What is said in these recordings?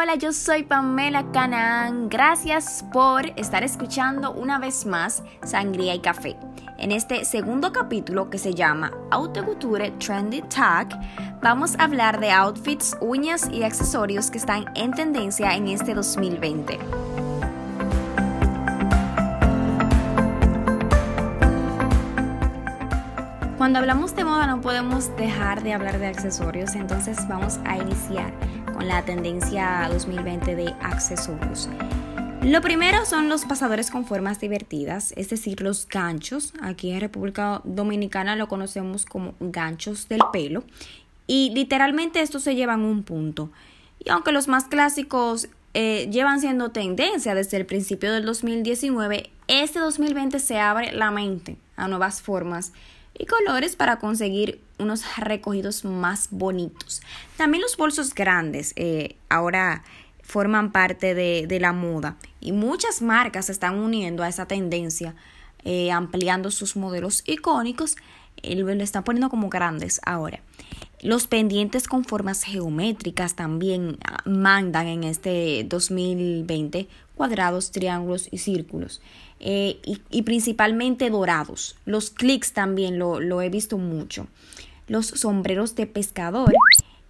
Hola, yo soy Pamela Canaan. Gracias por estar escuchando una vez más Sangría y Café. En este segundo capítulo que se llama Haute Couture Trendy Tag, vamos a hablar de outfits, uñas y accesorios que están en tendencia en este 2020. Cuando hablamos de moda no podemos dejar de hablar de accesorios, entonces vamos a iniciar con la tendencia 2020 de accesorios. Lo primero son los pasadores con formas divertidas, es decir, los ganchos. Aquí en República Dominicana lo conocemos como ganchos del pelo. Y literalmente estos se llevan un punto. Y aunque los más clásicos eh, llevan siendo tendencia desde el principio del 2019, este 2020 se abre la mente a nuevas formas y colores para conseguir unos recogidos más bonitos. También los bolsos grandes eh, ahora forman parte de, la moda y muchas marcas se están uniendo a esa tendencia, eh, ampliando sus modelos icónicos, y lo están poniendo como grandes ahora. Los pendientes con formas geométricas también ah, mandan en este 2020 cuadrados, triángulos y círculos. Eh, y, principalmente dorados. Los clics también lo, he visto mucho. Los sombreros de pescador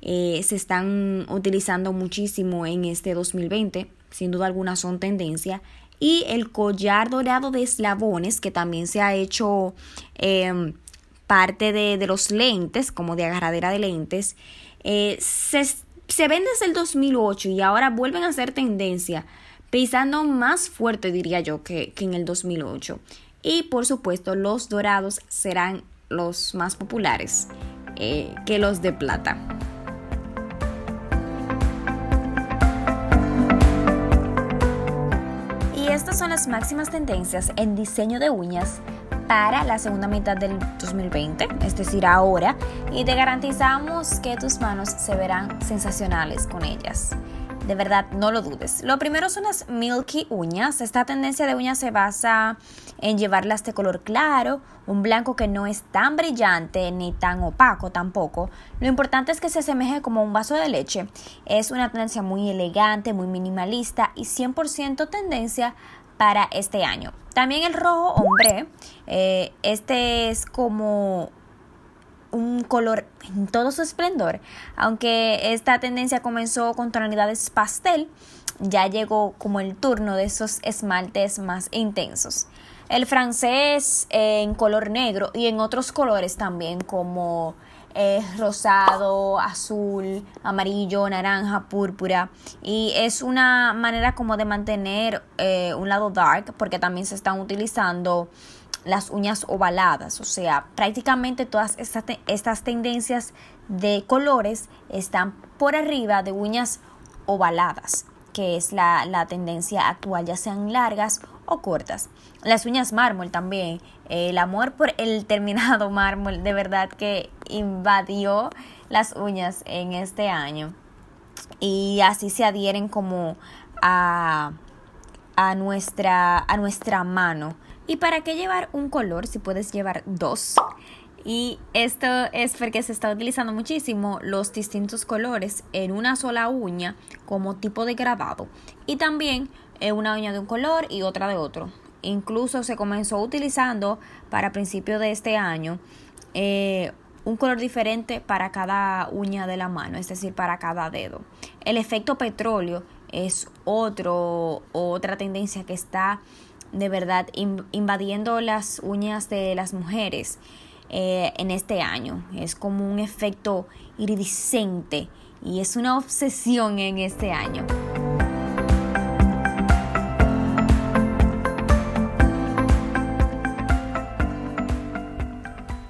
eh, se están utilizando muchísimo en este 2020. Sin duda alguna son tendencia. Y el collar dorado de eslabones, que también se ha hecho em, parte de, los lentes, como de agarradera de lentes, eh, se, se ven desde el 2008 y ahora vuelven a ser tendencia pisando más fuerte diría yo que, en el 2008. Y por supuesto los dorados serán los más populares eh, que los de plata. Y estas son las máximas tendencias en diseño de uñas para la segunda mitad del 2020, es decir, ahora, y te garantizamos que tus manos se verán sensacionales con ellas. De verdad, no lo dudes. Lo primero son las milky uñas. Esta tendencia de uñas se basa en llevarlas de color claro, un blanco que no es tan brillante ni tan opaco tampoco. Lo importante es que se asemeje como un vaso de leche. Es una tendencia muy elegante, muy minimalista y 100% tendencia para este año. También el rojo hombre. Eh, este es como un color en todo su esplendor. Aunque esta tendencia comenzó con tonalidades pastel, ya llegó como el turno de esos esmaltes más intensos. El francés en color negro y en otros colores también como eh, rosado, azul, amarillo, naranja, púrpura. Y es una manera como de mantener eh, un lado dark porque también se están utilizando las uñas ovaladas, o sea, prácticamente todas estas, tendencias de colores están por arriba de uñas ovaladas, que es la, tendencia actual, ya sean largas o cortas. Las uñas mármol también, el amor por el terminado mármol de verdad que invadió las uñas en este año. Y así se adhieren como a, a, nuestra, a nuestra mano ¿Y para qué llevar un color si puedes llevar dos? Y esto es porque se está utilizando muchísimo los distintos colores en una sola uña como tipo de grabado. Y también una uña de un color y otra de otro. Incluso se comenzó utilizando para principios de este año eh, un color diferente para cada uña de la mano, es decir, para cada dedo. El efecto petróleo es otro, otra tendencia que está de verdad invadiendo las uñas de las mujeres eh, en este año. Es como un efecto iridiscente y es una obsesión en este año.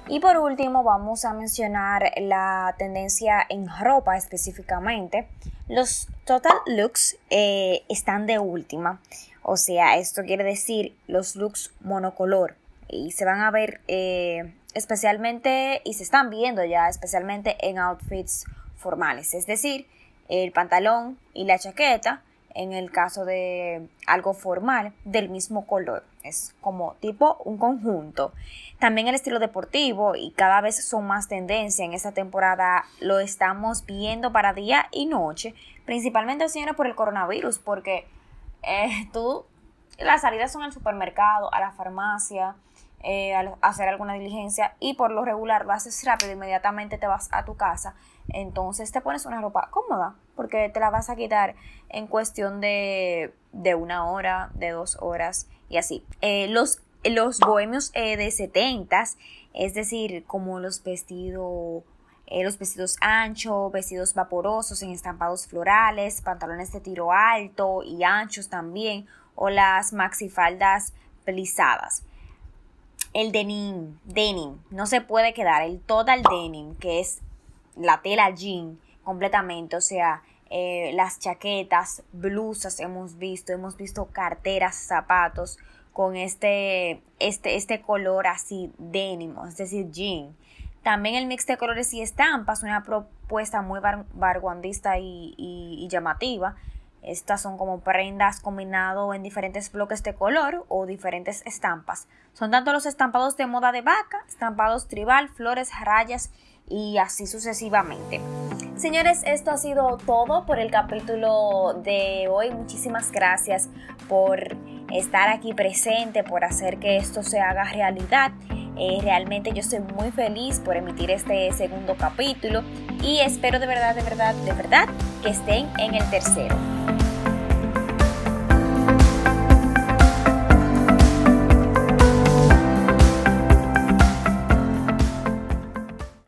Y por último vamos a mencionar la tendencia en ropa específicamente. Los total looks eh, están de última. O sea, esto quiere decir los looks monocolor. Y se van a ver eh, especialmente, y se están viendo ya especialmente en outfits formales. Es decir, el pantalón y la chaqueta en el caso de algo formal, del mismo color. Es como tipo un conjunto. También el estilo deportivo y cada vez son más tendencia en esta temporada. Lo estamos viendo para día y noche, principalmente, señores, por el coronavirus, porque tú, las salidas son al supermercado, a la farmacia, eh, hacer alguna diligencia y por lo regular lo haces rápido, inmediatamente te vas a tu casa, entonces te pones una ropa cómoda porque te la vas a quitar en cuestión de, de una hora, de dos horas y así. Eh, los, los bohemios eh, de setentas, es decir, como los vestidos los vestidos anchos, vestidos vaporosos en estampados florales, pantalones de tiro alto y anchos también, o las maxifaldas plisadas el denim, denim, no se puede quedar, el total denim, que es la tela jean completamente, o sea, eh, las chaquetas, blusas hemos visto, hemos visto carteras, zapatos con este, este, este color así denim, es decir, jean. También el mix de colores y estampas, una propuesta muy vanguardista y, y llamativa. Estas son como prendas combinado en diferentes bloques de color o diferentes estampas. Son tanto los estampados de moda de vaca, estampados tribal, flores, rayas y así sucesivamente. Señores, esto ha sido todo por el capítulo de hoy. Muchísimas gracias por estar aquí presente, por hacer que esto se haga realidad. Eh, realmente yo estoy muy feliz por emitir este segundo capítulo y espero de verdad, de verdad, de verdad que estén en el tercero.